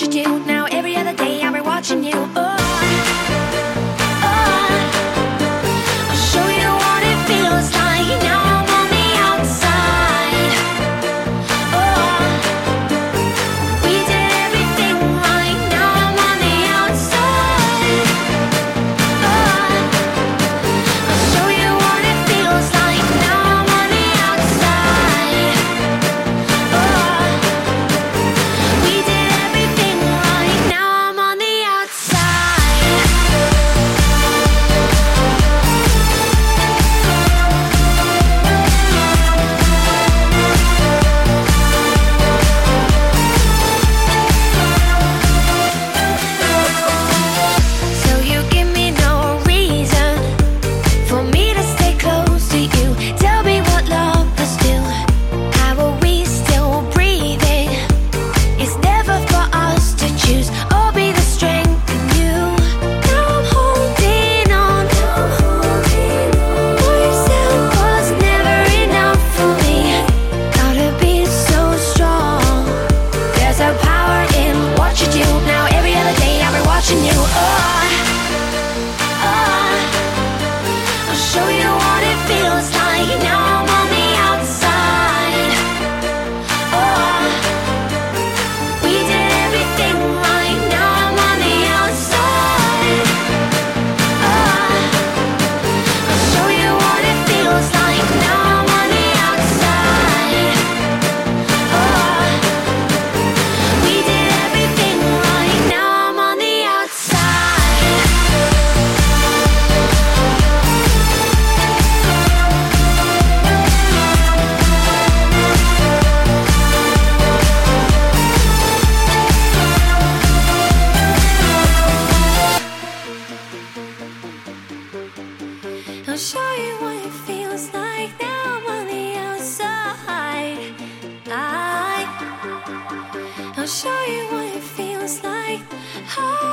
you do? show you what it feels like. Oh.